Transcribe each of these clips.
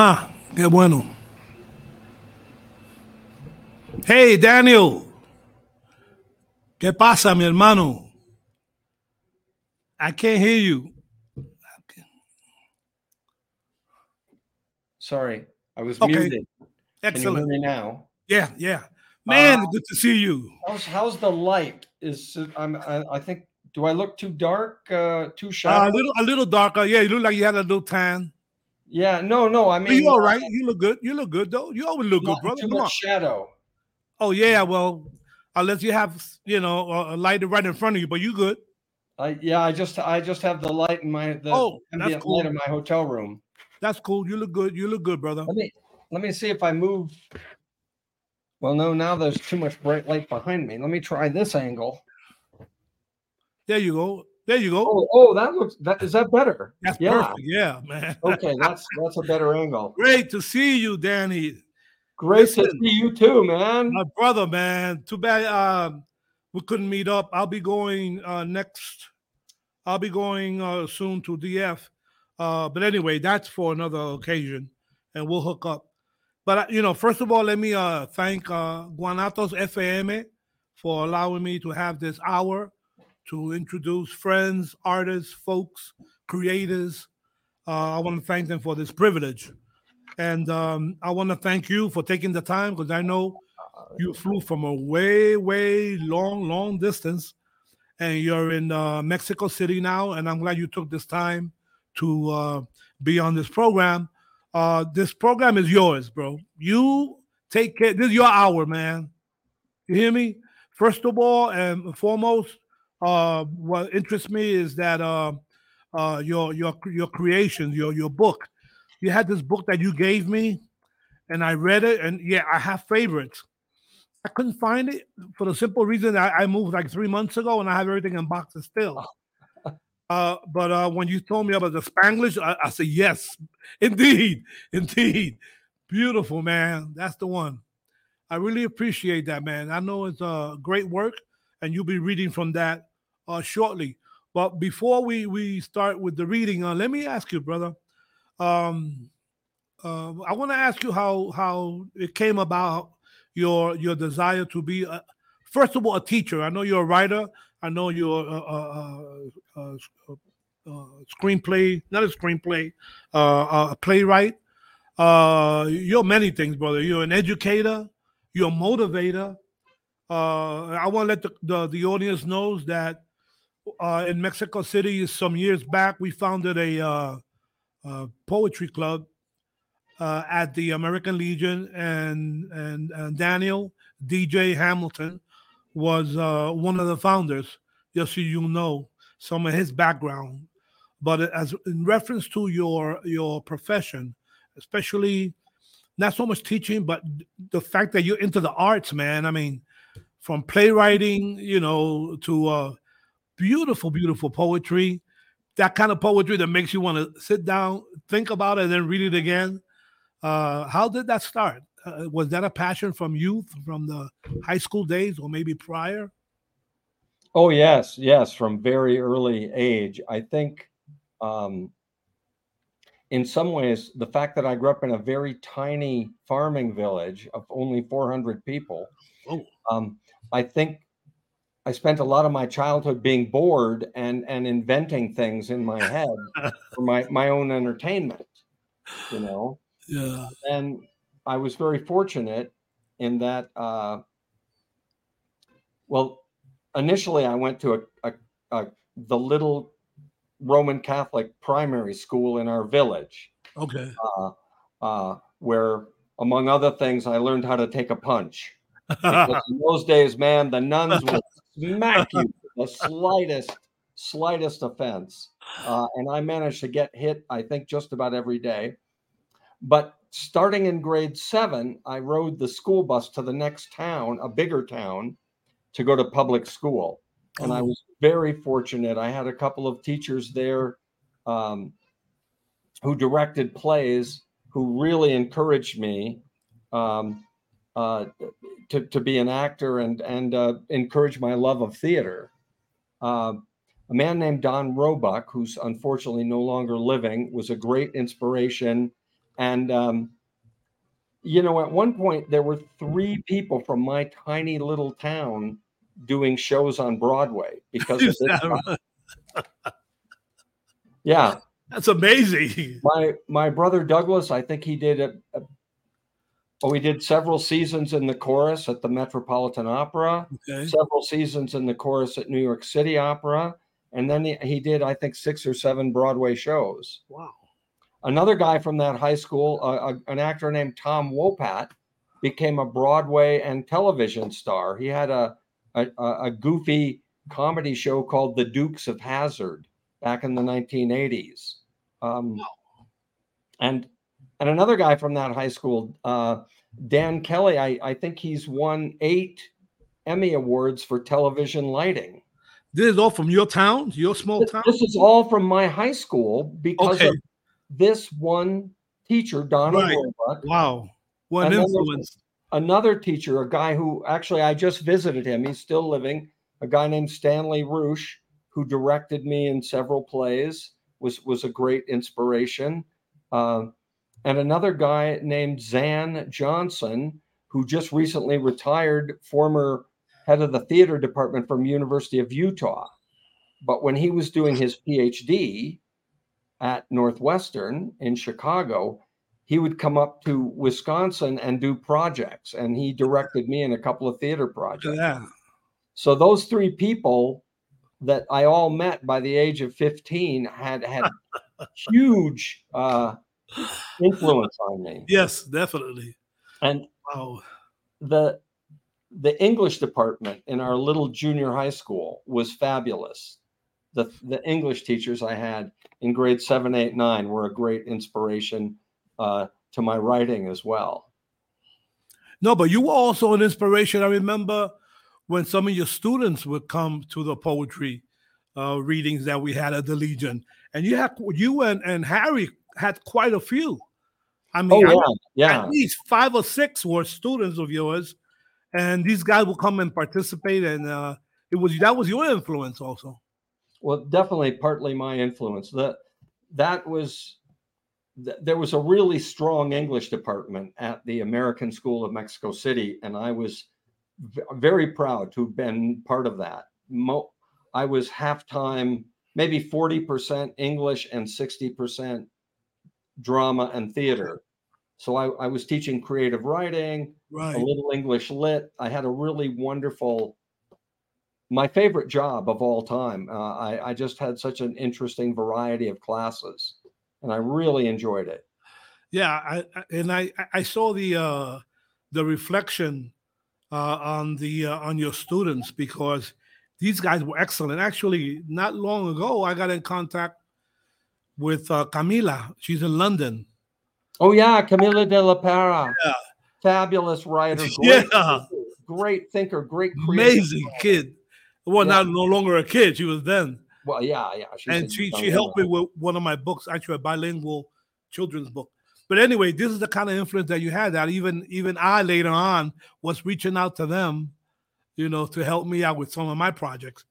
Ajá, qué bueno. Hey, Daniel. ¿Qué pasa, mi hermano? I can't hear you. Sorry, I was okay. muted. Excellent. Can you hear me now? Yeah, yeah. Man, uh, good to see you. How's, how's the light? Is I'm I, I think do I look too dark? Uh, too sharp? Uh, a little a little darker. Yeah, you look like you had a little tan. Yeah, no, no. I mean, you all right? You look good. You look good though. You always look good, brother. Too Come much on. shadow. Oh yeah, well, unless you have you know a light right in front of you, but you good. I yeah, I just I just have the light in my the oh, that's cool. light in my hotel room. That's cool. You look good. You look good, brother. Let me let me see if I move. Well, no, now there's too much bright light behind me. Let me try this angle. There you go. There you go. Oh, oh, that looks that is that better? That's yeah. perfect. Yeah, man. okay, that's that's a better angle. Great to see you, Danny. Great Listen, to see you too, man. My brother, man. Too bad uh, we couldn't meet up. I'll be going uh, next. I'll be going uh, soon to DF. Uh, but anyway, that's for another occasion, and we'll hook up. But uh, you know, first of all, let me uh, thank uh, Guanatos FM for allowing me to have this hour to introduce friends, artists, folks, creators. Uh, I want to thank them for this privilege. And um, I want to thank you for taking the time because I know you flew from a way, way long, long distance and you're in uh, Mexico City now. And I'm glad you took this time to uh, be on this program. Uh, this program is yours, bro. You take care. This is your hour, man. You hear me? First of all and foremost, uh, what interests me is that uh, uh, your your your creations, your your book. You had this book that you gave me, and I read it, and yeah, I have favorites. I couldn't find it for the simple reason I, I moved like three months ago, and I have everything in boxes still. Uh, but uh, when you told me about the Spanglish, I, I said yes, indeed, indeed, beautiful man. That's the one. I really appreciate that, man. I know it's a uh, great work, and you'll be reading from that uh, shortly. But before we we start with the reading, uh, let me ask you, brother. Um, uh, I want to ask you how how it came about your your desire to be a, first of all a teacher. I know you're a writer. I know you're a, a, a, screenplay, not a screenplay, uh, a playwright. Uh, you're many things, brother. You're an educator. You're a motivator. Uh, I want to let the, the, the audience knows that uh, in Mexico City some years back. We founded a, uh, a poetry club uh, at the American Legion, and and, and Daniel DJ Hamilton was uh, one of the founders. Just so you know some of his background, but as in reference to your your profession, especially not so much teaching, but the fact that you're into the arts, man. I mean, from playwriting, you know, to uh, beautiful, beautiful poetry, that kind of poetry that makes you want to sit down, think about it, and then read it again. Uh, how did that start? Uh, was that a passion from youth, from the high school days, or maybe prior? Oh yes, yes, from very early age. I think, um, in some ways, the fact that I grew up in a very tiny farming village of only 400 people, Oh. um, I think I spent a lot of my childhood being bored and and inventing things in my head for my my own entertainment. You know, Yeah. and I was very fortunate in that. Uh, well, initially I went to a, a, a the little Roman Catholic primary school in our village, Okay. uh, uh, where, among other things, I learned how to take a punch. In those days, man, the nuns would smack you the slightest, slightest offense. Uh, and I managed to get hit, I think, just about every day. But starting in grade seven, I rode the school bus to the next town, a bigger town, to go to public school. And I Oh. was very fortunate. I had a couple of teachers there um, who directed plays who really encouraged me um, uh, to, to be an actor and, and uh, encourage my love of theater. Uh, a man named Don Roebuck, who's unfortunately no longer living, was a great inspiration. And, um, you know, at one point, there were three people from my tiny little town doing shows on Broadway because of Is this. that guy. right? Yeah. That's amazing. My my brother Douglas, I think he did a, a oh, he did several seasons in the chorus at the Metropolitan Opera, Okay. several seasons in the chorus at New York City Opera, and then he, he did, I think, six or seven Broadway shows. Wow. Another guy from that high school, uh, a- an actor named Tom Wopat, became a Broadway and television star. He had a, a, a a goofy comedy show called The Dukes of Hazzard back in the 1980s. Um, and and another guy from that high school, uh, Dan Kelly, I, I think he's won eight Emmy awards for television lighting. This is all from your town, your small This, town. this is all from my high school because Okay. of this one teacher, Donald Right. Wow. What And an influence. Another teacher, a guy who actually I just visited him. He's still living. A guy named Stanley Roosh, who directed me in several plays, was was a great inspiration. Uh, and another guy named Xan Johnson, who just recently retired, former head of the theater department from University of Utah. But when he was doing his PhD at Northwestern in Chicago, he would come up to Wisconsin and do projects, and he directed me in a couple of theater projects. that. So those three people that I all met by the age of 15 had had huge uh, influence on me. Yes, definitely. And Wow. the the English department in our little junior high school was fabulous. The the English teachers I had in grade seven, eight, nine were a great inspiration uh, to my writing as well. No, but you were also an inspiration. I remember when some of your students would come to the poetry uh, readings that we had at the Legion, and you had you and, and Harry had quite a few. I Oh mean, I- yeah, yeah. at least five or six were students of yours, and these guys would come and participate, and uh, it was that was your influence also. Well, definitely partly my influence. That that was th- there was a really strong English department at the American School of Mexico City, and I was v- very proud to have been part of that. Mo- I was half time, maybe forty percent English and sixty percent drama and theater. So I, I was teaching creative writing, a little English lit. I had a really wonderful, my favorite job of all time. Uh, I, I just had such an interesting variety of classes, and I really enjoyed it. Yeah, I, and I I- I saw the uh the reflection uh on the uh, on your students because these guys were excellent. Actually, not long ago I got in contact with uh, Camila. She's in London. Oh yeah, Camila de la Parra, Yeah. fabulous writer, great, Yeah. great thinker, great Amazing kid. Well, Yeah. not no longer a kid. She was then. Well, yeah, yeah. and she she helped me with one of my books, actually a bilingual children's book. But anyway, this is the kind of influence that you had. That even even I later on was reaching out to them, you know, to help me out with some of my projects.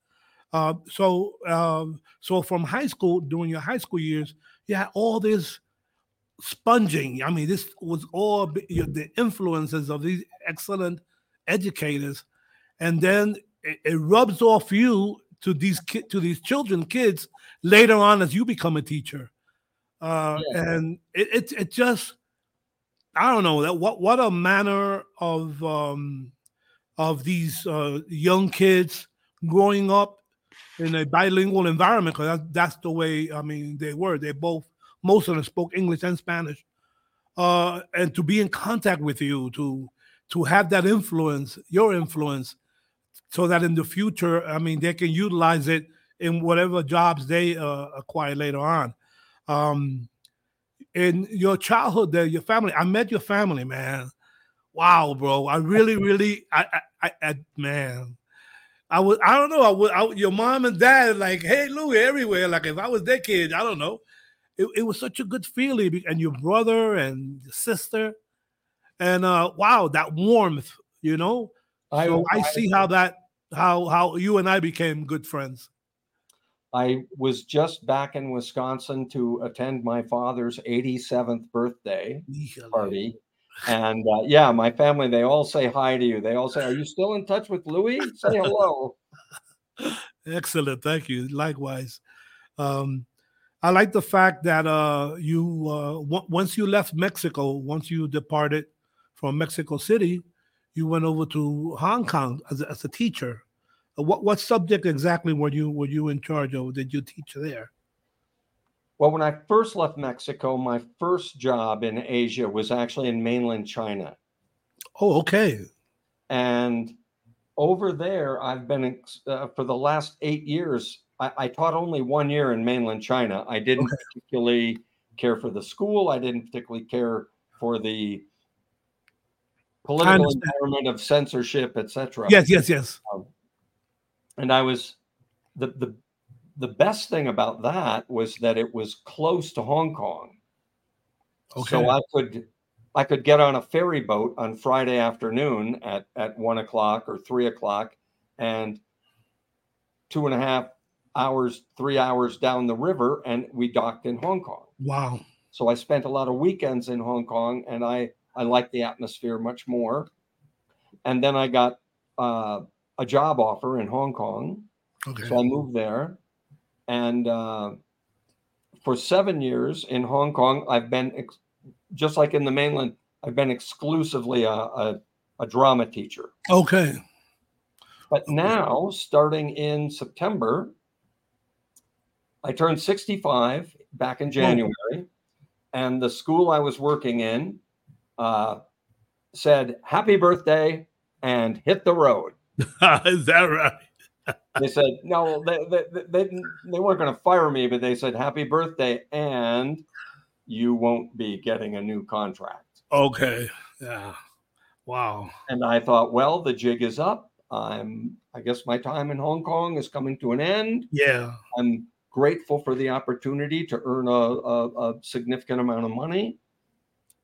Uh, so um, so from high school, during your high school years, you had all this sponging. I mean, this was all the influences of these excellent educators, and then it, it rubs off you to these ki- to these children, kids later on as you become a teacher. Uh, Yeah. And it, it it just I don't know that what what a manner of um, of these uh, young kids growing up in a bilingual environment because that's, that's the way I mean they were. They both most of them spoke English and Spanish, uh, and to be in contact with you to to have that influence, your influence, so that in the future, I mean, they can utilize it in whatever jobs they uh, acquire later on. Um, in your childhood, there, your family. I met your family, man. Wow, bro. I really, really, I, I, I, I man. I would, I don't know. I would, I, your mom and dad, like, hey, Louie, everywhere. Like, if I was their kid, I don't know. It, it was such a good feeling, and your brother and your sister, and uh, wow, that warmth, you know. so I, see how that, how how you and I became good friends. I was just back in Wisconsin to attend my father's 87th birthday party. And uh, yeah, my family, they all say hi to you. They all say, Are you still in touch with Louis? Say hello. Excellent, thank you. Likewise, um, I like the fact that uh, you uh, w- once you left Mexico, once you departed from Mexico City, you went over to Hong Kong as a, as a teacher. Uh, What what subject exactly were you were you in charge of? Did you teach there? Well, when I first left Mexico, my first job in Asia was actually in mainland China. Oh, okay. And over there, I've been uh, for the last eight years. I, I taught only one year in mainland China. I didn't Okay. particularly care for the school. I didn't particularly care for the political environment of censorship, etc. Yes, yes, yes. And I was the the the best thing about that was that it was close to Hong Kong. Okay. So I could I could get on a ferry boat on Friday afternoon at at one o'clock or three o'clock, and two and a half hours, three hours down the river, and we docked in Hong Kong. wow. So I spent a lot of weekends in Hong Kong, and I I liked the atmosphere much more. And then I got uh, a job offer in Hong Kong, Okay. so I moved there, and uh, for seven years in Hong Kong, I've been ex- just like in the mainland. I've been exclusively a, a, a drama teacher. Okay. But now, starting in September, I turned 65 back in January, and the school I was working in uh, said, Happy birthday and hit the road. Is that right? They said, No, they, they, they, they, weren't going to fire me, but they said, Happy birthday, and you won't be getting a new contract. Okay. Yeah. Wow. And I thought, Well, the jig is up. I'm, I guess my time in Hong Kong is coming to an end. Yeah. I'm grateful for the opportunity to earn a, a, a significant amount of money,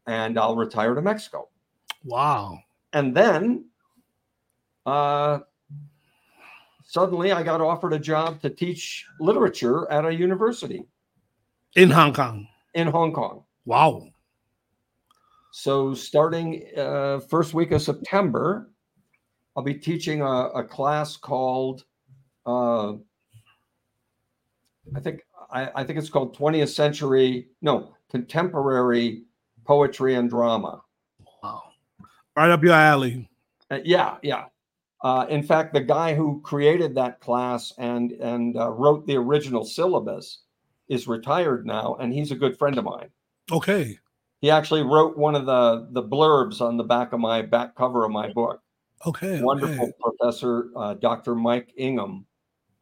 and I'll retire to Mexico. Wow. And then, uh, suddenly, I got offered a job to teach literature at a university In Hong Kong. in Hong Kong. Wow. So, starting uh, first week of September, I'll be teaching a, a class called, uh, I think, I, I think it's called 20th century, no, contemporary poetry and drama. Wow. Right up your alley. Uh, yeah, yeah. Uh, in fact, the guy who created that class and and uh, wrote the original syllabus is retired now, and he's a good friend of mine. Okay. He actually wrote one of the the blurbs on the back of my back cover of my book. Okay. Wonderful Okay. professor, uh, Dr. Mike Ingham.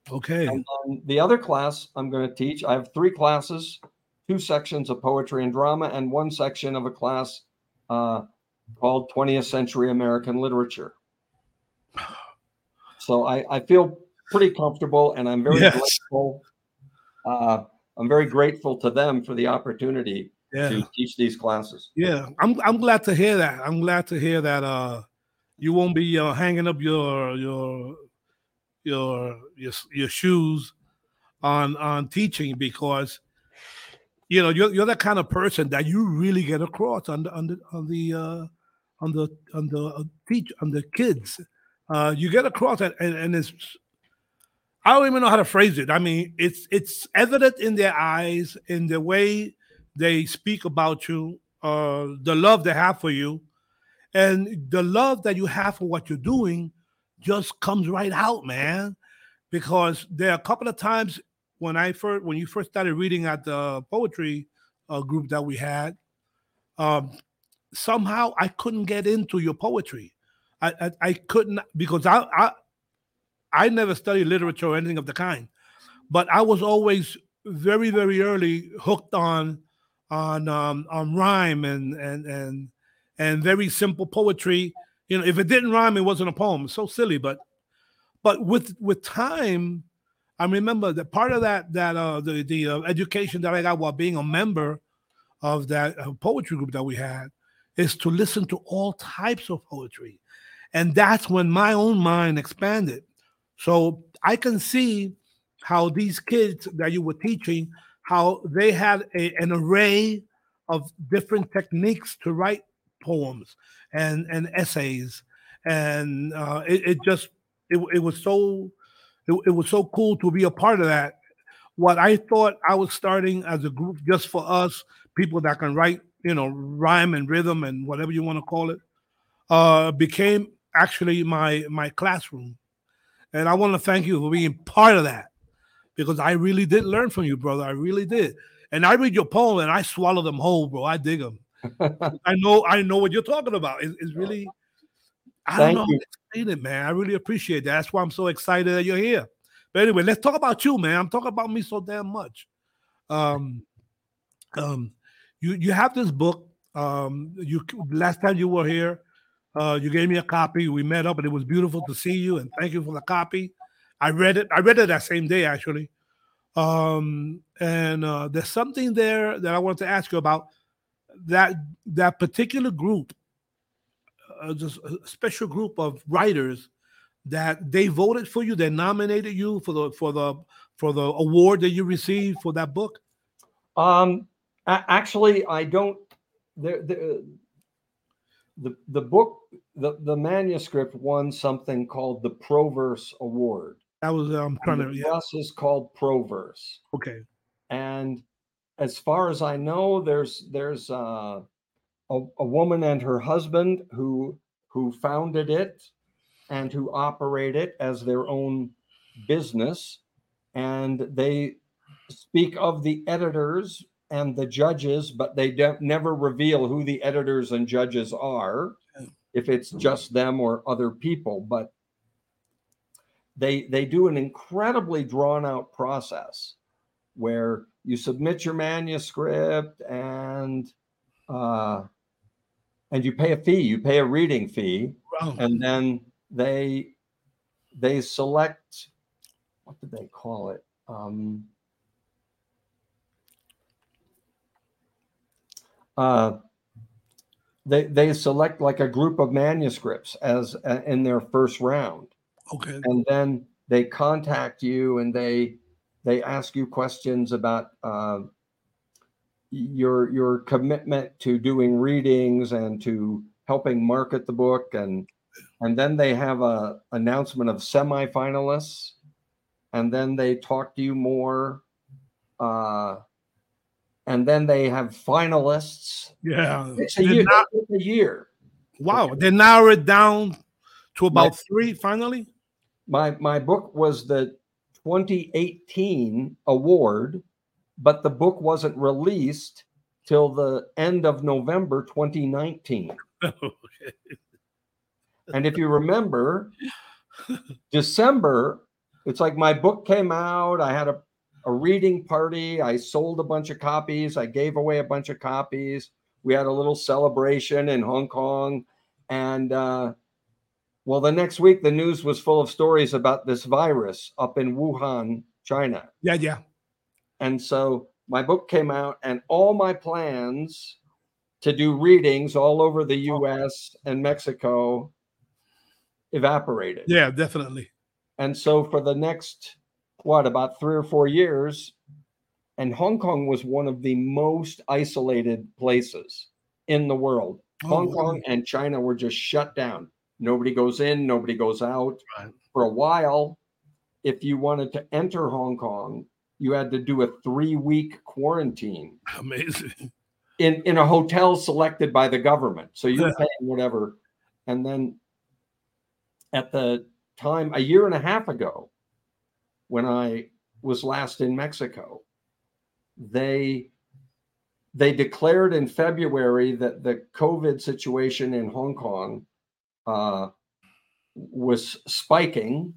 Okay. And the other class I'm going to teach, I have three classes, two sections of poetry and drama, and one section of a class uh, called 20th Century American Literature. So I, I feel pretty comfortable and I'm very Yes. grateful uh, I'm very grateful to them for the opportunity Yeah. to teach these classes. Yeah, I'm I'm glad to hear that. I'm glad to hear that uh you won't be uh, hanging up your your your your your shoes on on teaching because you know you're you're the kind of person that you really get across on the on the on the uh on the on the uh, teach on the kids. Uh you get across it and, and it's I don't even know how to phrase it. I mean, it's it's evident in their eyes, in the way they speak about you, uh, the love they have for you, and the love that you have for what you're doing just comes right out, man. Because there are a couple of times when I first when you first started reading at the poetry uh, group that we had, um, somehow I couldn't get into your poetry. I I, I couldn't because I, I I never studied literature or anything of the kind, but I was always very very early hooked on on um, on rhyme and and and and very simple poetry. You know, if it didn't rhyme, it wasn't a poem. so silly, but but with with time, I remember that part of that that uh, the the uh, education that I got while being a member of that uh, poetry group that we had is to listen to all types of poetry, and that's when my own mind expanded. So I can see how these kids that you were teaching how they had a, an array of different techniques to write poems and and essays and uh, it, it just it, it was so it, it was so cool to be a part of that what i thought i was starting as a group just for us people that can write you know rhyme and rhythm and whatever you want to call it uh became actually my my classroom and i want to thank you for being part of that because I really did learn from you, brother. I really did. And I read your poem and I swallow them whole, bro. I dig them. I know, I know what you're talking about. It's, it's really, I Thank don't know you. how to explain it, man. I really appreciate that. That's why I'm so excited that you're here. But anyway, let's talk about you, man. I'm talking about me so damn much. Um, um, you you have this book. Um, you last time you were here, uh, you gave me a copy. We met up, and it was beautiful to see you. And thank you for the copy. I read it. I read it that same day, actually. Um, and uh, there's something there that I wanted to ask you about that that particular group, uh, just a special group of writers that they voted for you, they nominated you for the for the for the award that you received for that book. Um, actually, I don't. The, the the the book the the manuscript won something called the Proverse Award. That was I'm trying And to yeah, is called Proverse, okay. and as far as I know, there's there's uh, a a woman and her husband who who founded it and who operate it as their own business, and they speak of the editors and the judges, but they don't, never reveal who the editors and judges are, if it's just them or other people. But they they do an incredibly drawn out process where you submit your manuscript and uh, and you pay a fee. You pay a reading fee, Wow. and then they they select what did they call it um uh they they select like a group of manuscripts as uh, in their first round. Okay. and then they contact you and they they ask you questions about uh, your your commitment to doing readings and to helping market the book. And and then they have a announcement of semifinalists. And then they talk to you more uh, and then they have finalists Yeah. it's a year na- it's a year wow. They narrow it down to about three finally. my my book was the 2018 award but the book wasn't released till the end of november 2019 and if you remember december it's like my book came out i had a, a reading party i sold a bunch of copies i gave away a bunch of copies we had a little celebration in hong kong and uh, well the next week the news was full of stories about this virus up in wuhan china Yeah, yeah. And so my book came out, and all my plans to do readings all over the US and Mexico evaporated. Yeah, definitely. And so for the next, what, about three or four years, and Hong Kong was one of the most isolated places in the world. Oh, Hong wow. Kong and China were just shut down. Nobody goes in, nobody goes out. Right. For a while, if you wanted to enter Hong Kong, you had to do a three week quarantine Amazing. in, in a hotel selected by the government. So you're Yeah. paying whatever. And then at the time, a year and a half ago, when I was last in Mexico, they they declared in February that the COVID situation in Hong Kong uh, was spiking,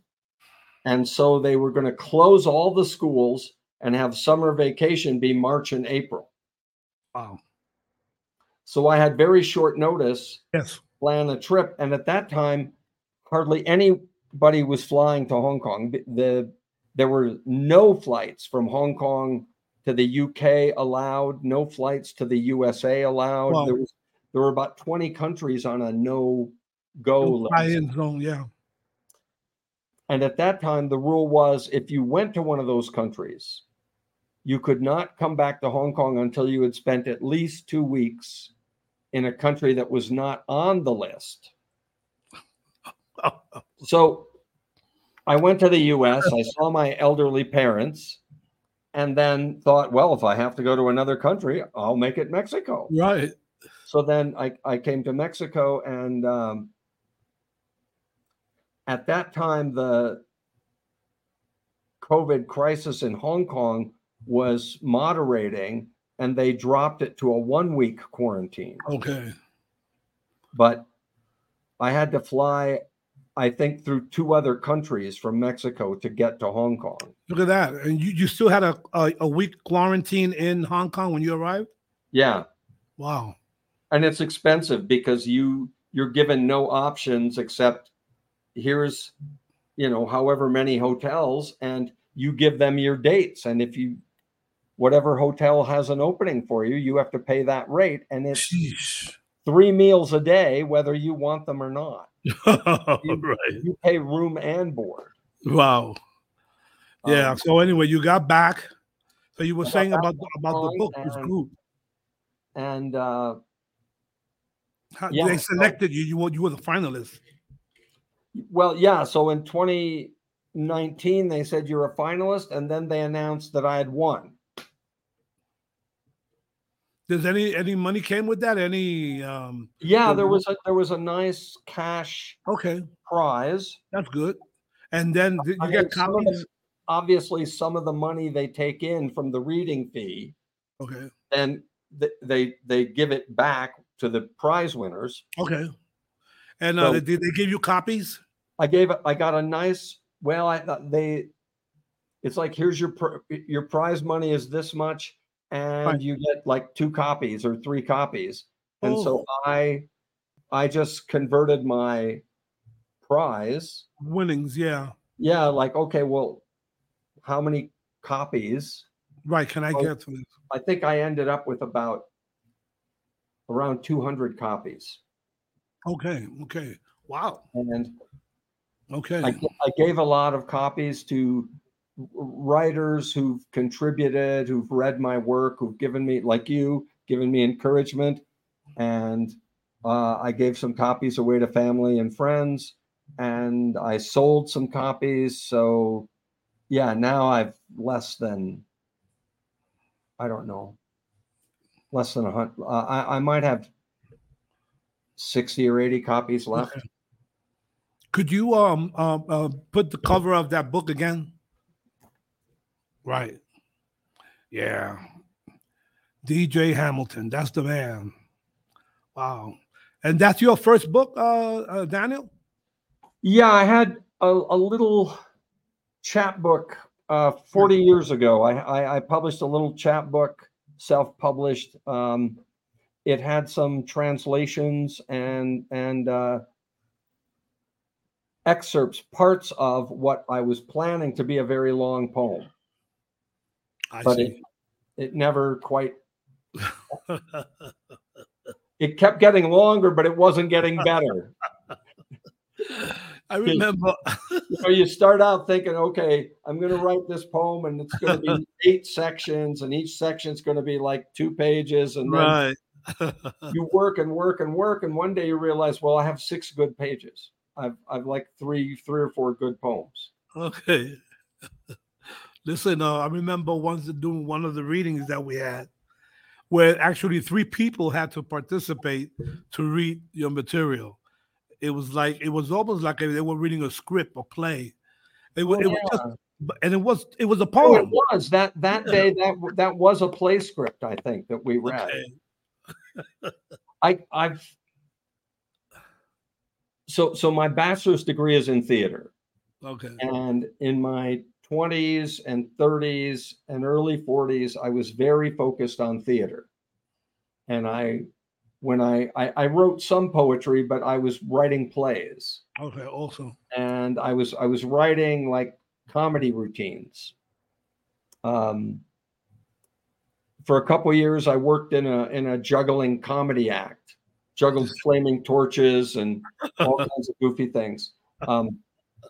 and so they were going to close all the schools and have summer vacation be March and April. Wow. So I had very short notice Yes. plan a trip, and at that time, hardly anybody was flying to Hong Kong. The, the there were no flights from Hong Kong to the UK allowed, no flights to the USA allowed. Wow. There was there were about 20 countries on a no go list. Zone. Yeah. And at that time, the rule was if you went to one of those countries, you could not come back to Hong Kong until you had spent at least two weeks in a country that was not on the list. So I went to the US, I saw my elderly parents, and then thought, well, if I have to go to another country, I'll make it Mexico. right. So then I, I came to Mexico, and um, at that time, the COVID crisis in Hong Kong was moderating, and they dropped it to a one week quarantine. Okay. But I had to fly, I think, through two other countries from Mexico to get to Hong Kong. Look at that. And you, you still had a, a, a week quarantine in Hong Kong when you arrived? Yeah. Wow. and it's expensive because you you're given no options except here's you know however many hotels and you give them your dates and if you whatever hotel has an opening for you you have to pay that rate and it's Sheesh. three meals a day whether you want them or not right. you pay room and board Wow. Yeah. Um, so anyway, you got back. So you were saying about about the book, this and- group. and uh How, yeah, they so- selected you. You were you were the finalist. well yeah so in 2019 they said you're a finalist and then they announced that i had won Does any any money came with that? Any um Yeah, there was a there was a nice cash okay, prize. that's good. And then I you mean, get some of copies? obviously, some of the money they take in from the reading fee, Okay. and th- they they give it back to the prize winners. Okay. And uh, So- did they give you copies? I gave I got a nice. Well, I they. It's like here's your pr- your prize money is this much, and Right. you get like two copies or three copies. And Oh. so I, I just converted my prize Winnings, yeah. yeah like okay well how many copies Right. Can I get to this? i think i ended up with about around 200 copies Okay. Okay. Wow. and Okay. I, I gave a lot of copies to writers who've contributed who've read my work who've given me like you given me encouragement and uh, i gave some copies away to family and friends and i sold some copies so yeah now i've less than i don't know less than a hundred uh, I, I might have 60 or 80 copies left. Could you um uh, uh, put the cover of that book again? Right. Yeah. DJ Hamilton. That's the man. Wow. And that's your first book, uh, uh Daniel? Yeah, I had a, a little chapbook uh, 40 years ago. I, I, I published a little chapbook, self-published. Um, it had some translations and and uh, excerpts, parts of what I was planning to be a very long poem. I but it, it never quite it kept getting longer, but it wasn't getting better. I remember. you know, you start out thinking, okay, I'm going to write this poem, and it's going to be eight sections, and each section is going to be like two pages, and then right. you work and work and work, and one day you realize, well, I have six good pages. I've I've like three three or four good poems. Okay. Listen, uh, I remember once doing one of the readings that we had, where actually three people had to participate to read your material. It was like it was almost like they were reading a script or play. It, wa- Oh, it was just, yeah. and it was it was a Oh, poem. it was that that Yeah. day that that was a play script. I think that we read. Okay. I I've so so my bachelor's degree is in theater. Okay. And in my 20s and 30s and early 40s, I was very focused on theater. And I, when I, I, I wrote some poetry, but I was writing plays Okay. Also. and I was, I was writing like comedy routines. Um, for a couple years, I worked in a, in a juggling comedy act, juggled flaming torches and all kinds of goofy things. Um,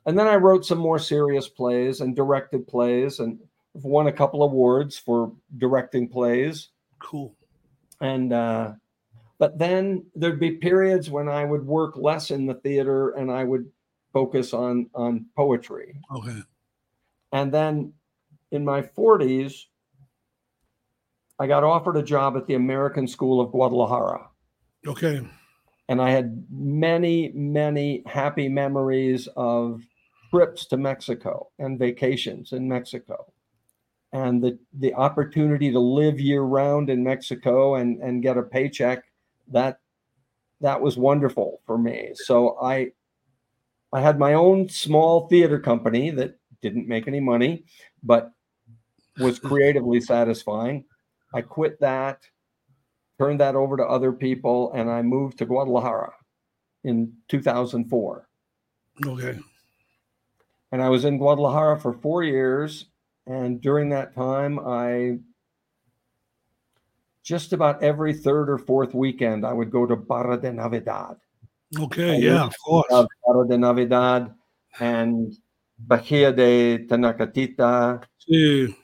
and then I wrote some more serious plays and directed plays and won a couple awards for directing plays. Cool. And uh, but then there'd be periods when I would work less in the theater and I would focus on on poetry. Okay. And then in my 40s, I got offered a job at the American School of Guadalajara. Okay. and I had many, many happy memories of trips to Mexico and vacations in Mexico, and the the opportunity to live year round in Mexico and and get a paycheck that that was wonderful for me. So I I had my own small theater company that didn't make any money, but was creatively satisfying. I quit that turned that over to other people, and I moved to Guadalajara in 2004. Okay. And I was in Guadalajara for four years. And during that time, I just about every third or fourth weekend, I would go to Barra de Navidad. Okay. I Yeah. Of course. Barra de Navidad and Bahia de Tenacatita Sí.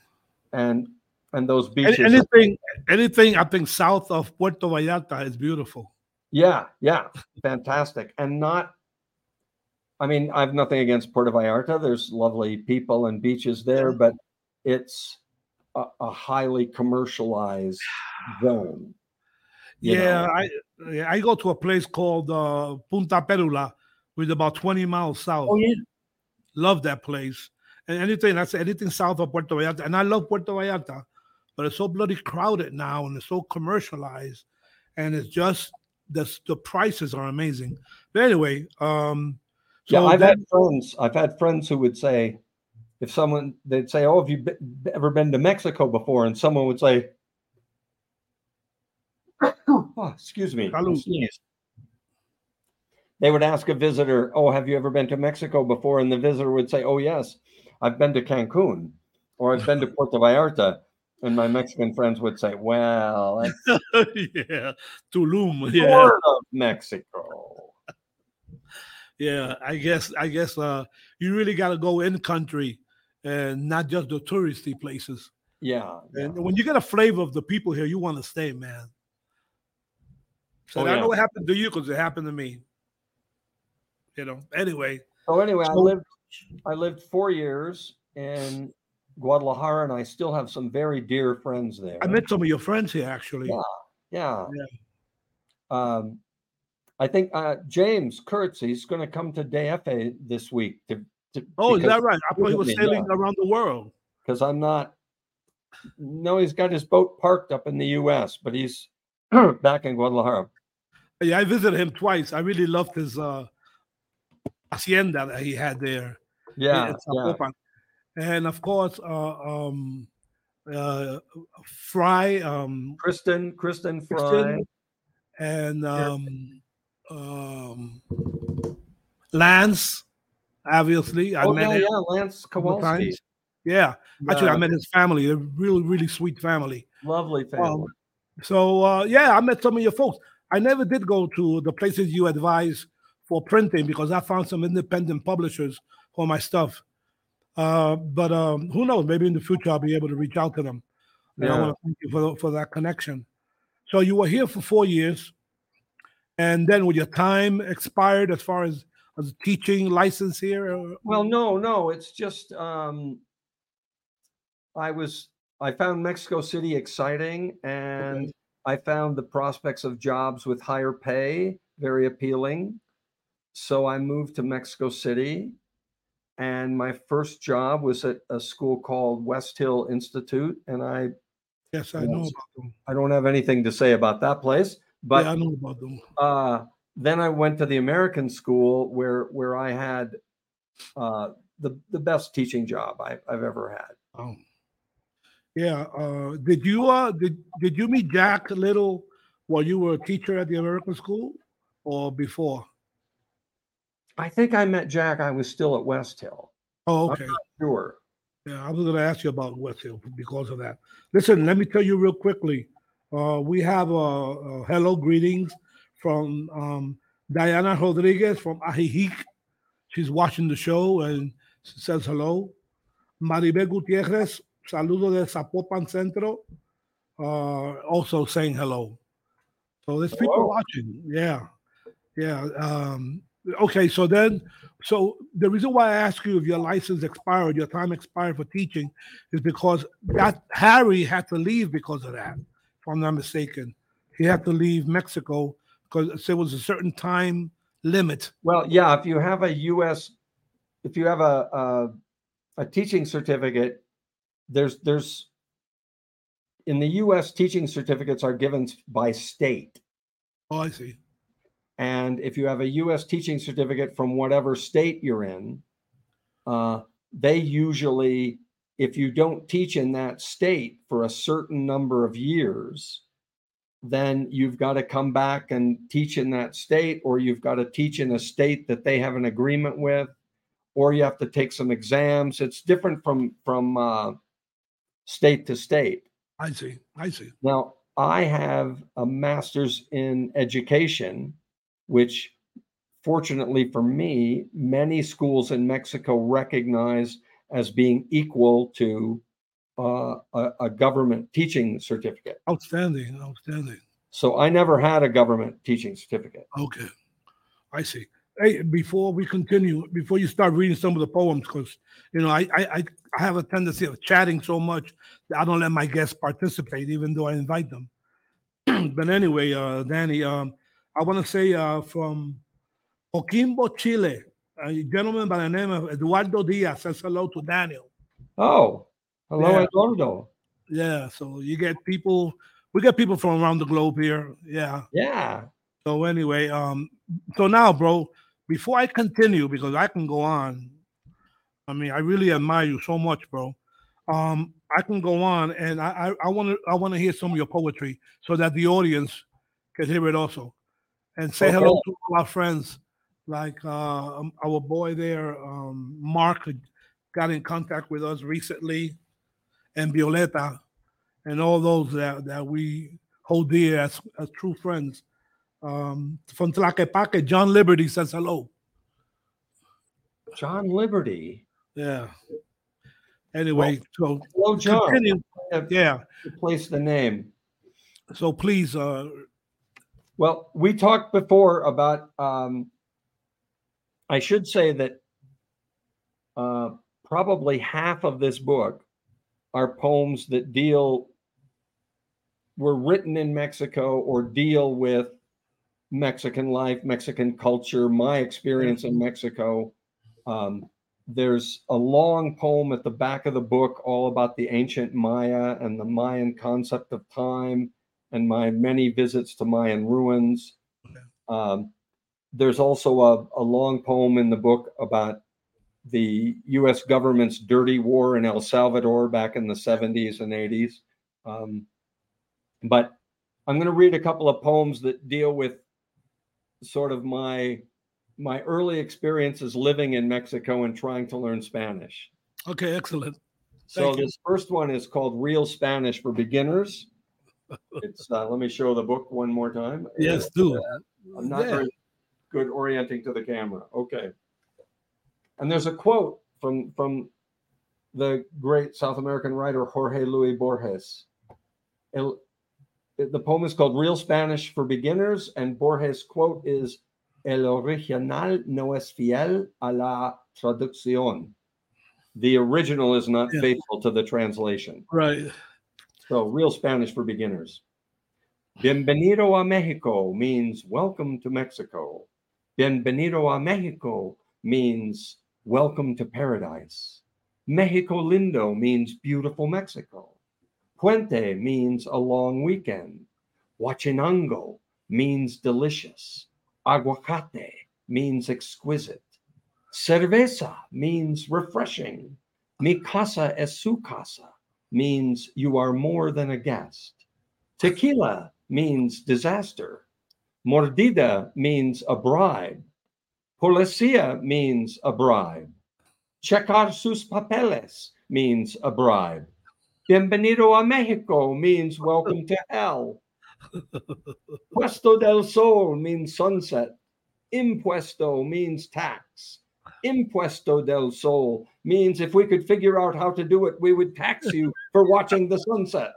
and and those beaches. anything, anything I think south of Puerto Vallarta is beautiful. Yeah, yeah, fantastic. And not, I mean, I have nothing against Puerto Vallarta. There's lovely people and beaches there, but it's a, a highly commercialized zone. Yeah, know. I I go to a place called uh, Punta Perula, which is about 20 miles south. Oh, yeah. Love that place. And anything that's anything south of Puerto Vallarta, and I love Puerto Vallarta, but it's so bloody crowded now and it's so commercialized, and it's just the the prices are amazing. But anyway, um, yeah, I've had friends. I've had friends who would say, if someone they'd say, "Oh, have you be, ever been to Mexico before?" and someone would say, oh, "Excuse me." They would ask a visitor, "Oh, have you ever been to Mexico before?" And the visitor would say, "Oh, yes, I've been to Cancun, or I've been to Puerto Vallarta." And my Mexican friends would say, "Well, yeah, Tulum, yeah. Mexico." Yeah, I guess I guess uh you really got to go in country and not just the touristy places. Yeah, yeah. And when you get a flavor of the people here, you want to stay, man. So Oh, I yeah. know what happened to you because it happened to me. You know. Anyway, So anyway, I lived I lived four years in Guadalajara, and I still have some very dear friends there. I met some of your friends here actually. Yeah. yeah. Um, I think uh, James Kurtz, he's going to come to DFA this week. To, to, Oh, is that right? I thought he was sailing around the world. Because I'm not. No, he's got his boat parked up in the U.S., but he's back in Guadalajara. Yeah, I visited him twice. I really loved his uh hacienda that he had there. Yeah, yeah. And of course, uh, um, uh, Fry, um, Kristen, Kristen Fry. Kristen, and um, um, Lance, obviously. I Oh met yeah, him yeah, Lance Kowalski. Yeah, actually, I met his family. They're really, really sweet family. Lovely family. Um, so uh, yeah, I met some of your folks. I never did go to the places you advise for printing because I found some independent publishers for my stuff. Uh, but um, who knows? Maybe in the future I'll be able to reach out to them. And I Yeah. want to thank you for for that connection. So you were here for four years, and then with your time expired as far as as a teaching license here. or- Well, no, no, it's just um I was I found Mexico City exciting and I found the prospects of jobs with higher pay very appealing. So I moved to Mexico City and my first job was at a school called West Hill Institute and I yes, I know Yes. about them. I don't have anything to say about that place, but yeah, I know about them. uh, then I went to the American school where where I had uh, the the best teaching job I, I've ever had. Oh, yeah. Uh, did you uh did did you meet Jack Little while you were a teacher at the American school, or before? I think I met Jack. I was still at West Hill. Oh, okay. Sure. Yeah, I was going to ask you about West Hill because of that. Listen, let me tell you real quickly. Uh, we have a, a hello greetings from um, Diana Rodriguez from Ajijic. She's watching the show and she says hello. Maribel Gutierrez, saludo de Zapopan Centro, uh, also saying hello. So there's people Hello. watching. Yeah, yeah. Um, okay, so then, so the reason why I ask you if your license expired, your time expired for teaching, is because that Harry had to leave because of that. If I'm not mistaken, he had to leave Mexico because there was a certain time limit. Well, yeah. If you have a U.S. if you have a a, a teaching certificate, there's there's in the U.S. teaching certificates are given by state. Oh, I see. And if you have a U.S. teaching certificate from whatever state you're in, uh, they usually, if you don't teach in that state for a certain number of years, then you've got to come back and teach in that state, or you've got to teach in a state that they have an agreement with, or you have to take some exams. It's different from from uh, state to state. I see. I see. Now, I have a master's in education, which fortunately for me, many schools in Mexico recognize as being equal to uh, a, a government teaching certificate. Outstanding. Outstanding. So I never had a government teaching certificate. Okay. I see. Hey, before we continue, before you start reading some of the poems, because you know, I, I I have a tendency of chatting so much that I don't let my guests participate, even though I invite them. but anyway, uh, Danny, um, I want to say uh, from Coquimbo, Chile, a gentleman by the name of Eduardo Diaz says hello to Daniel. Oh, hello, Yeah. Eduardo. Yeah, so you get people, we get people from around the globe here. Yeah. Yeah. So anyway, um, so now, bro, before I continue, because I can go on. I mean, I really admire you so much, bro. Um, I can go on, and I I want to I want to hear some of your poetry so that the audience can hear it also, and say hello to all our friends, like uh, um, our boy there, um, Mark, got in contact with us recently, and Violeta, and all those that that we hold dear as as true friends. Um, from Tlaquepaque, John Liberty says hello. John Liberty. Yeah. Anyway, so Hello, John. continue. Have Yeah. Place the name. So please, uh, Well, we talked before about. Um, I should say that uh, probably half of this book are poems that deal were written in Mexico or deal with Mexican life, Mexican culture, my experience in Mexico. Um, there's a long poem at the back of the book all about the ancient Maya and the Mayan concept of time and my many visits to Mayan ruins. Um, there's also a, a long poem in the book about the US government's dirty war in El Salvador back in the 70s and 80s. Um, but I'm going to read a couple of poems that deal with sort of my my early experiences living in Mexico and trying to learn Spanish. okay, excellent. So you. this first one is called Real Spanish for Beginners. It's uh, let me show the book one more time. Yes, do. I'm not Yeah. very good orienting to the camera. Okay. And there's a quote from from the great South American writer Jorge Luis Borges. El, the poem is called Real Spanish for Beginners, and Borges' quote is El original no es fiel a la traducción. The original is not Yeah. faithful to the translation. Right. So, real Spanish for beginners. Bienvenido a Mexico means welcome to Mexico. Bienvenido a Mexico means welcome to paradise. Mexico lindo means beautiful Mexico. Puente means a long weekend. Huachinango means delicious. Aguacate means exquisite. Cerveza means refreshing. Mi casa es su casa means you are more than a guest. Tequila means disaster. Mordida means a bribe. Policía means a bribe. Checar sus papeles means a bribe. Bienvenido a Mexico means welcome to hell. Puesto del Sol means sunset. Impuesto means tax. Impuesto del Sol means if we could figure out how to do it, we would tax you for watching the sunset.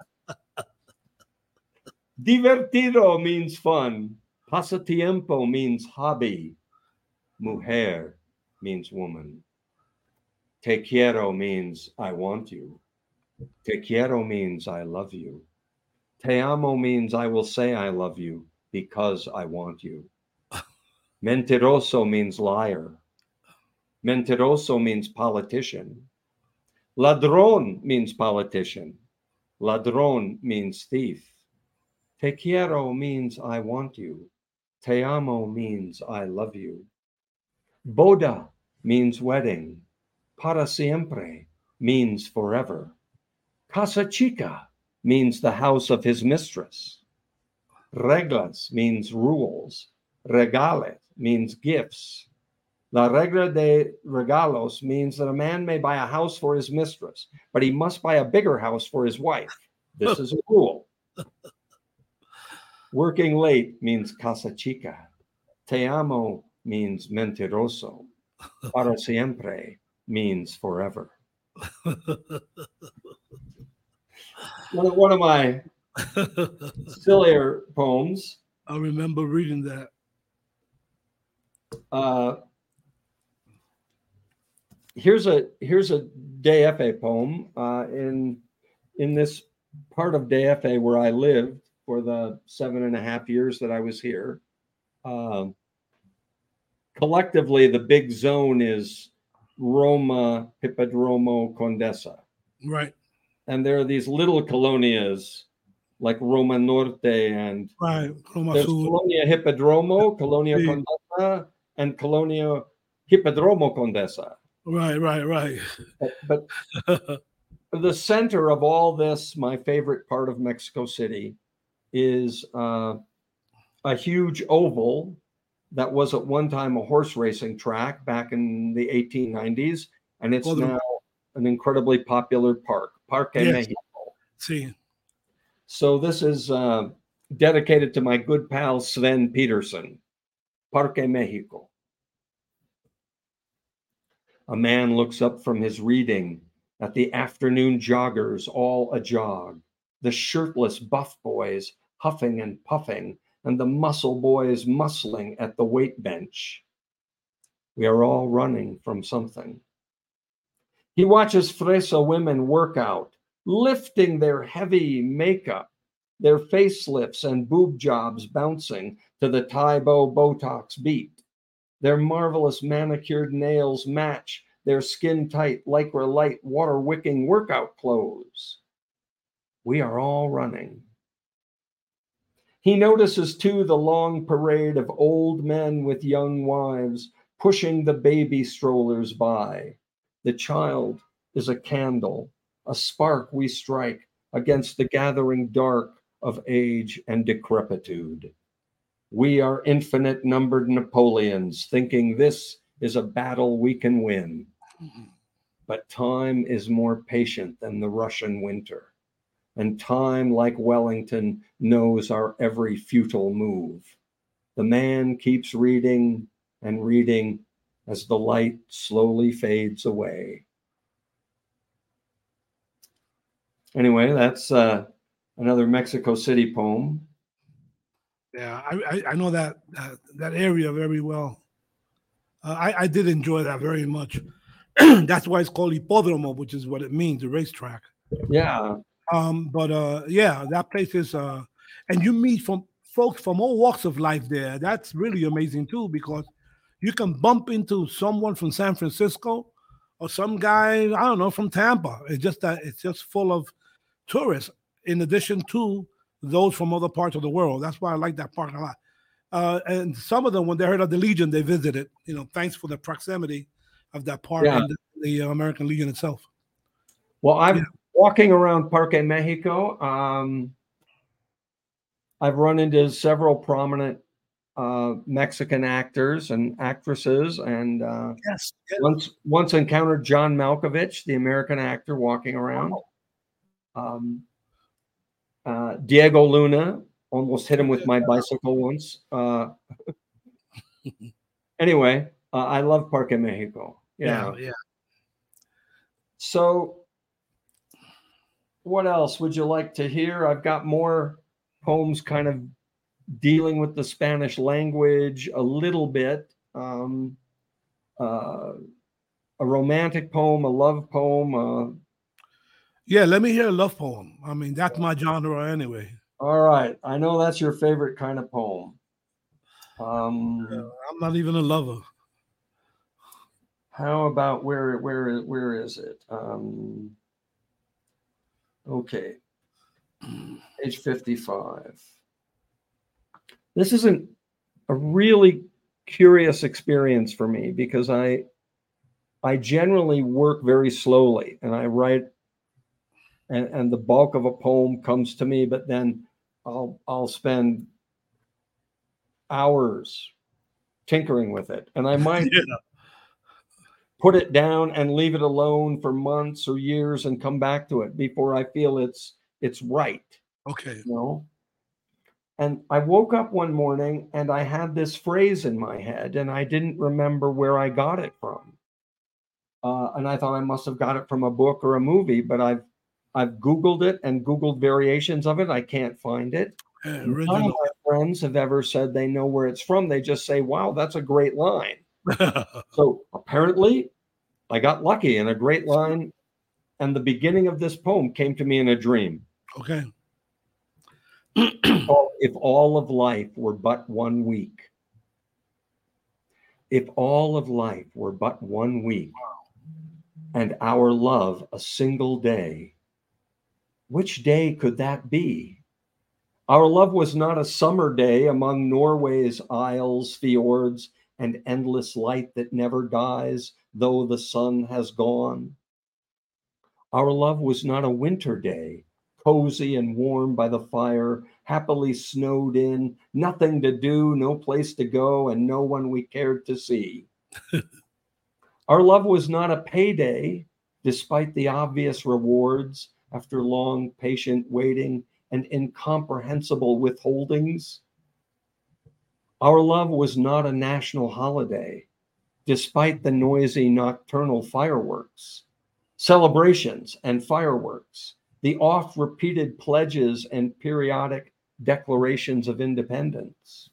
Divertido means fun. Pasatiempo means hobby. Mujer means woman. Te quiero means I want you. Te quiero means I love you. Te amo means I will say I love you because I want you. Mentiroso means liar. Mentiroso means politician. Ladrón means politician. Ladrón means thief. Te quiero means I want you. Te amo means I love you. Boda means wedding. Para siempre means forever. Casa chica means the house of his mistress. Reglas means rules. Regales means gifts. La regla de regalos means that a man may buy a house for his mistress, but he must buy a bigger house for his wife. This is a rule. Working late means casa chica. Te amo means mentiroso. Para siempre means forever. One of, one of my sillier poems. I remember reading that. Uh, here's a here's a DFA poem uh, in in this part of DFA where I lived for the seven and a half years that I was here. Um, collectively, the big zone is Roma, Hippodromo, Condesa, Right. and there are these little colonias like Roma Norte and Right. Roma there's Sur. Colonia Hippodromo, Colonia Sí. Condesa, and Colonia Hippodromo Condesa. Right. Right. Right. But, but the center of all this, my favorite part of Mexico City, is uh, a huge oval that was at one time a horse racing track back in the 1890s, and it's the- now an incredibly popular park, Parque Yes. Mexico. See. So this is uh, dedicated to my good pal Sven Peterson, Parque Mexico. A man looks up from his reading at the afternoon joggers all a jog, the shirtless buff boys huffing and puffing, and the muscle boys muscling at the weight bench. We are all running from something. He watches fresa women work out, lifting their heavy makeup, their facelifts and boob jobs bouncing to the Tae Bo Botox beat. Their marvelous manicured nails match their skin tight, lycra light, water wicking workout clothes. We are all running. He notices too the long parade of old men with young wives pushing the baby strollers by. The child is a candle, a spark we strike against the gathering dark of age and decrepitude. We are infinite numbered Napoleons thinking this is a battle we can win. Mm-hmm. but time is more patient than the Russian winter. And time, like Wellington, knows our every futile move. The man keeps reading and reading as the light slowly fades away. Anyway, that's uh, another Mexico City poem. Yeah, I, I, know that, that that area very well. Uh, I, I did enjoy that very much. That's why it's called Hipódromo, which is what it means, a racetrack. Yeah. Um, but uh, yeah, that place is, uh, and you meet from folks from all walks of life there. That's really amazing too, because you can bump into someone from San Francisco or some guy I don't know from Tampa. It's just that it's just full of tourists. In addition to those from other parts of the world. That's why I like that park a lot. Uh, and some of them, when they heard of the Legion, they visited. You know, thanks for the proximity of that park Yeah. and the, the American Legion itself. Well, I've Yeah. Walking around Parque Mexico. Um, I've run into several prominent uh, Mexican actors and actresses, and uh, Yes. once once encountered John Malkovich, the American actor, walking around. Um, uh, Diego Luna almost hit him with my bicycle once. Uh, anyway, uh, I love Parque Mexico. Yeah. Yeah. So, what else would you like to hear? I've got more poems kind of dealing with the Spanish language a little bit. Um, uh, a romantic poem, a love poem. Uh, Yeah. Let me hear a love poem. I mean, that's my genre anyway. all right, I know that's your favorite kind of poem. Um, I'm not even a lover. How about where where where is it? Um, okay, page fifty-five. This isn't a really curious experience for me because I I generally work very slowly and I write and, and the bulk of a poem comes to me, but then I'll I'll spend hours tinkering with it. And I might Yeah. Put it down and leave it alone for months or years and come back to it before I feel it's it's right, Okay. you know. And I woke up one morning and I had this phrase in my head and I didn't remember where I got it from. Uh, and I thought I must have got it from a book or a movie, but I've I've Googled it and Googled variations of it. I can't find it. Yeah, None of my friends have ever said they know where it's from. They just say, "Wow, that's a great line." So apparently, I got lucky in a great line. And the beginning of this poem came to me in a dream. okay. If all of life were but one week. If all of life were but one week, and our love a single day, which day could that be? Our love was not a summer day among Norway's isles, fjords, and endless light that never dies, though the sun has gone. Our love was not a winter day, cozy and warm by the fire, happily snowed in, nothing to do, no place to go, and no one we cared to see. Our love was not a payday, despite the obvious rewards after long, patient waiting and incomprehensible withholdings. Our love was not a national holiday, despite the noisy nocturnal fireworks, celebrations, and fireworks, the oft repeated pledges and periodic declarations of independence.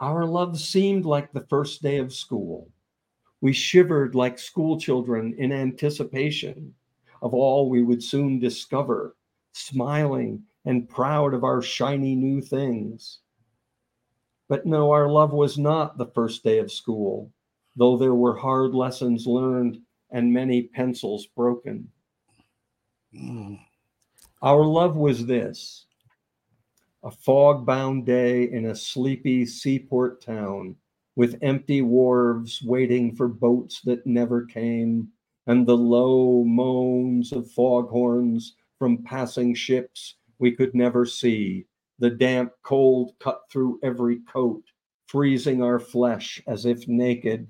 Our love seemed like the first day of school. We shivered like school children in anticipation of all we would soon discover, smiling and proud of our shiny new things. But no, our love was not the first day of school, though there were hard lessons learned and many pencils broken. Mm. Our love was this a fog bound day in a sleepy seaport town with empty wharves waiting for boats that never came, and the low moans of foghorns from passing ships we could never see. The damp cold cut through every coat, freezing our flesh as if naked.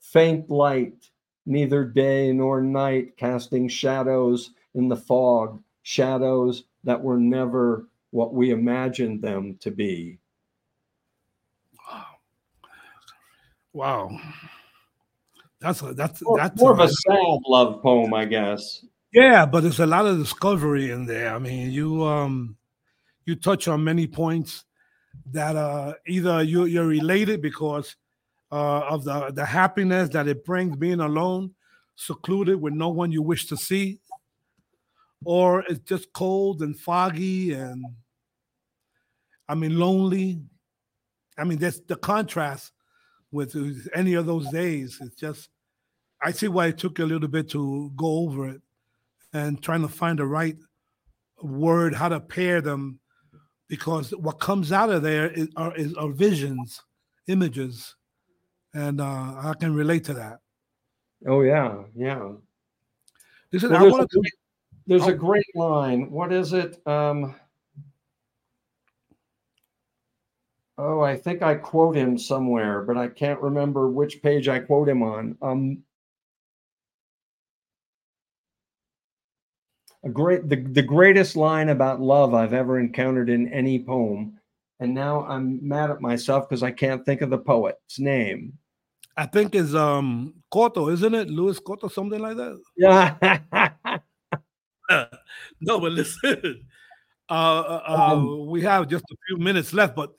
Faint light neither day nor night, casting shadows in the fog, shadows that were never what we imagined them to be. Wow. That's a, that's More, that's more of a sad love poem, I guess. Yeah, but there's a lot of discovery in there. I mean, you um you touch on many points that uh either you you're related because uh of the the happiness that it brings being alone, secluded with no one you wish to see, or it's just cold and foggy and I mean lonely. I mean, that's the contrast with any of those days. It's just I see why it took a little bit to go over it and trying to find the right word, how to pair them, because what comes out of there is, are, is, are visions, images, and uh, I can relate to that. Oh yeah, yeah. Listen, Well, there's wanted a to, great- There's Oh. a great line. What is it? Um, oh, I think I quote him somewhere, but I can't remember which page I quote him on. Um, a great, the, the greatest line about love I've ever encountered in any poem. And now I'm mad at myself because I can't think of the poet's name. I think is um Cotto, isn't it? Louis Cotto, something like that. Yeah. no, but listen, uh, uh, Um, we have just a few minutes left, but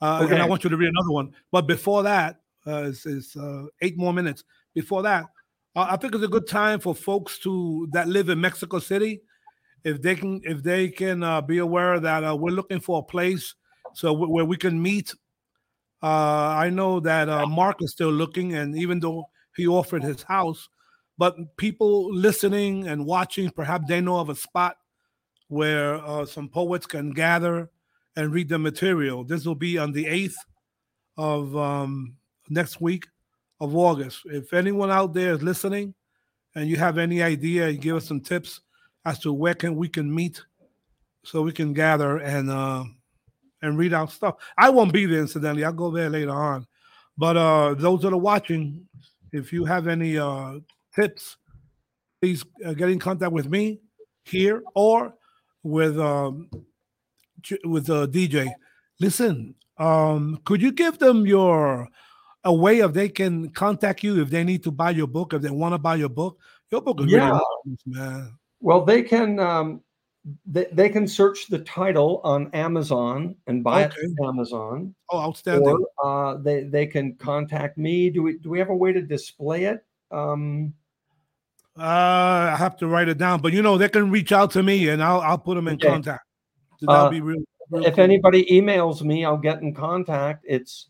uh, and I want you to read another one. But before that, uh, it's, it's uh, eight more minutes. Before that, uh, I think it's a good time for folks to that live in Mexico City, if they can, if they can uh, be aware that uh, we're looking for a place so wh- where we can meet. Uh, I know that uh, Mark is still looking, and even though he offered his house, but people listening and watching, perhaps they know of a spot where uh, some poets can gather and read the material. This will be on the 8th of um, next week of August. If anyone out there is listening and you have any idea, give us some tips as to where can we can meet so we can gather and uh, and read out stuff. I won't be there incidentally. I'll go there later on. But uh, those that are watching, if you have any uh, tips, please uh, get in contact with me here or with um, with uh, DJ. Listen, um, could you give them your a way of they can contact you if they need to buy your book, if they want to buy your book? Your book is Yeah. really man. Well, they can um, they, they can search the title on Amazon and buy it Okay. from Amazon, Oh, outstanding. or uh, they they can contact me. Do we do we have a way to display it? Um, Uh, I have to write it down, but you know they can reach out to me and I'll I'll put them in Okay. contact. So that'll Uh, be real. real if cool. anybody emails me, I'll get in contact. It's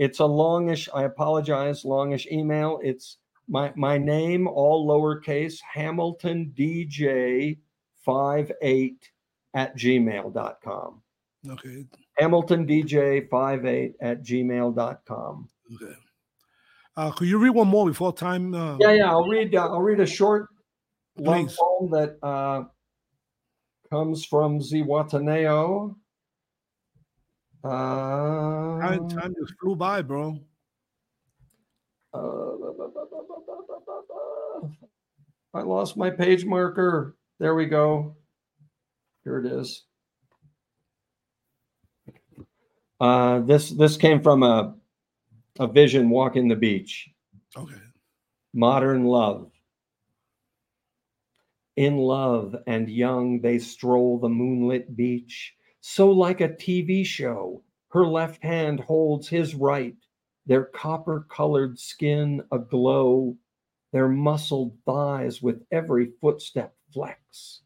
it's a longish. I apologize, longish email. It's my my name, all lowercase, Hamilton DJ five eight at gmail.com. okay, Hamilton DJ five eight at gmail.com. okay. Uh, could you read one more before time? Uh, Yeah, yeah. I'll read. Uh, I'll read a short Please. poem that uh, comes from Zihuatanejo. Uh, time, time just flew by, bro. uh, I lost my page marker. There we go. Here it is. Uh, this this came from a a vision walking the beach. Okay. Modern love. In love and young, they stroll the moonlit beach. So, like a TV show, her left hand holds his right, their copper colored skin aglow, their muscled thighs with every footstep flex.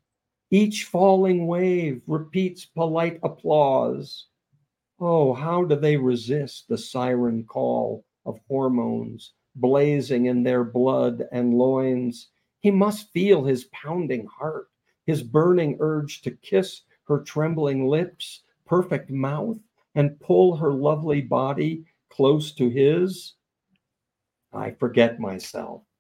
Each falling wave repeats polite applause. Oh, how do they resist the siren call of hormones blazing in their blood and loins? He must feel his pounding heart, his burning urge to kiss her trembling lips, perfect mouth, and pull her lovely body close to his. I forget myself.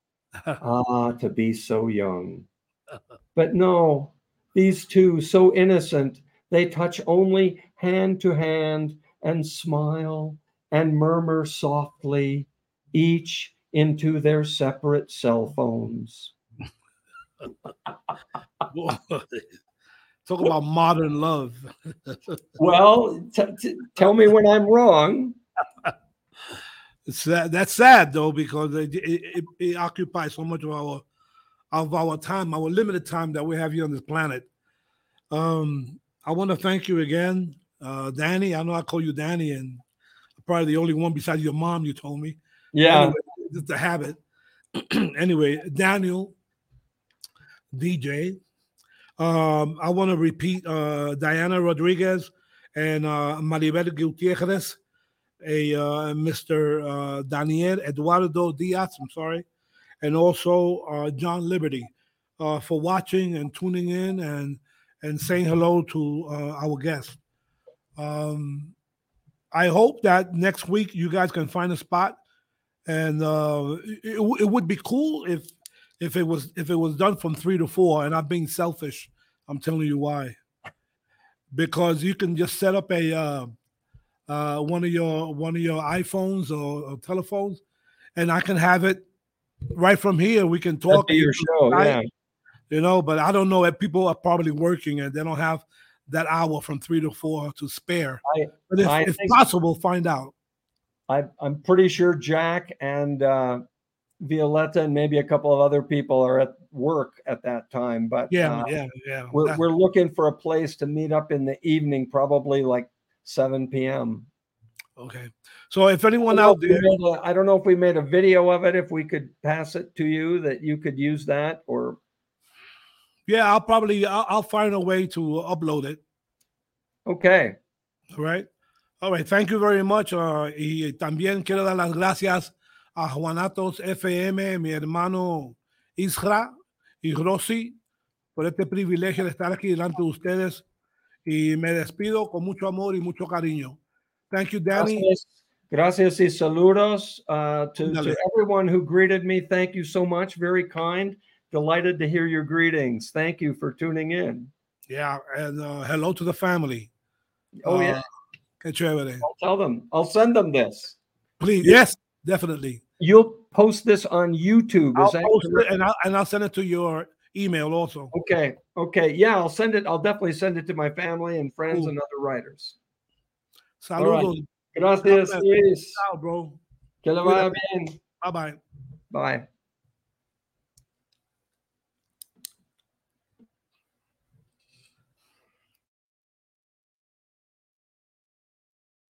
Ah, to be so young. But no, these two, so innocent, they touch only hand to hand and smile and murmur softly, each into their separate cell phones. Talk about modern love. Well, t- t- tell me when I'm wrong. It's. That's sad though because it, it, it, it occupies so much of our of our time, our limited time that we have here on this planet. Um, I want to thank you again, uh, Danny. I know I call you Danny, and probably the only one besides your mom. You told me. Yeah. Anyway, it's a habit. anyway, Daniel, DJ. Um, I want to repeat uh, Diana Rodriguez and uh, Maribel Gutierrez, a uh, Mr. Uh, Daniel Eduardo Diaz. I'm sorry, and also uh, John Liberty uh, for watching and tuning in and and saying hello to our guest. Um, I hope that next week you guys can find a spot, and it, it would be cool if if it was if it was done from three to four. And I'm being selfish. I'm telling you why. Because you can just set up a uh, uh, one of your one of your iPhones or, or telephones, and I can have it right from here. We can talk. Your show. Yeah. You know, but I don't know if people are probably working and they don't have that hour from three to four to spare. I- but if, if possible, find out. I, I'm pretty sure Jack and uh, Violetta and maybe a couple of other people are at work at that time. But Yeah, uh, yeah, yeah. we're, we're looking for a place to meet up in the evening, probably like 7 p.m. okay. So if anyone I don't know out there, I don't know if we made a video of it, if we could pass it to you that you could use that or yeah, I'll probably I'll, I'll find a way to upload it. okay. All right. All right. Thank you very much. Uh, y también quiero dar las gracias a Juanatos FM, mi hermano Isra y Rosy, por este privilegio de estar aquí delante de ustedes. Y me despido con mucho amor y mucho cariño. Thank you, Danny. Gracias, gracias y saludos uh, to, everyone who greeted me. Thank you so much. Very kind. Delighted to hear your greetings. Thank you for tuning in. Yeah. And uh, hello to the family. Oh, Uh, yeah. Qué chévere. I'll tell them. I'll send them this. Please. Yes, definitely. You'll post this on YouTube. I'll post correct? it and I'll, and I'll send it to your email also. Okay. Okay. Yeah, I'll send it. I'll definitely send it to my family and friends Cool. and other writers. Saludos. Gracias, bless. Luis. Ciao, bro. Que le vaya bien. Bye bye. Bye.